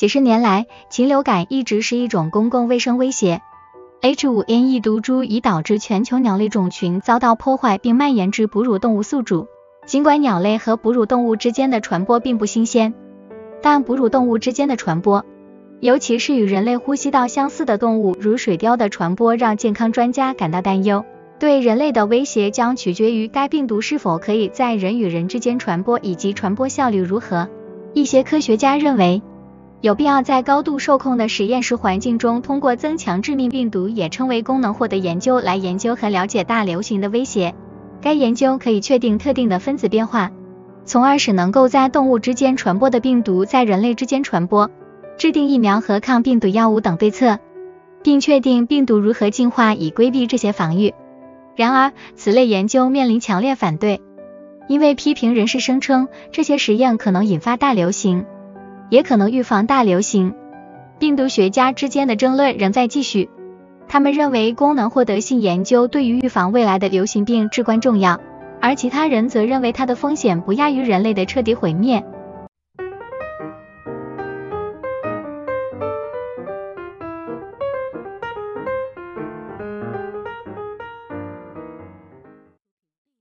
几十年来，禽流感一直是一种公共卫生威胁。H5N1 毒株已导致全球鸟类种群遭到破坏，并蔓延至哺乳动物宿主。尽管鸟类和哺乳动物之间的传播并不新鲜，但哺乳动物之间的传播，尤其是与人类呼吸道相似的动物，如水貂的传播，让健康专家感到担忧。对人类的威胁将取决于该病毒是否可以在人与人之间传播，以及传播效率如何。一些科学家认为。有必要在高度受控的实验室环境中，通过增强致命病毒，也称为功能获得研究，来研究和了解大流行的威胁。该研究可以确定特定的分子变化，从而使能够在动物之间传播的病毒在人类之间传播，制定疫苗和抗病毒药物等对策，并确定病毒如何进化以规避这些防御。然而，此类研究面临强烈反对，因为批评人士声称这些实验可能引发大流行。也可能预防大流行。病毒学家之间的争论仍在继续。他们认为功能获得性研究对于预防未来的流行病至关重要，而其他人则认为它的风险不亚于人类的彻底毁灭。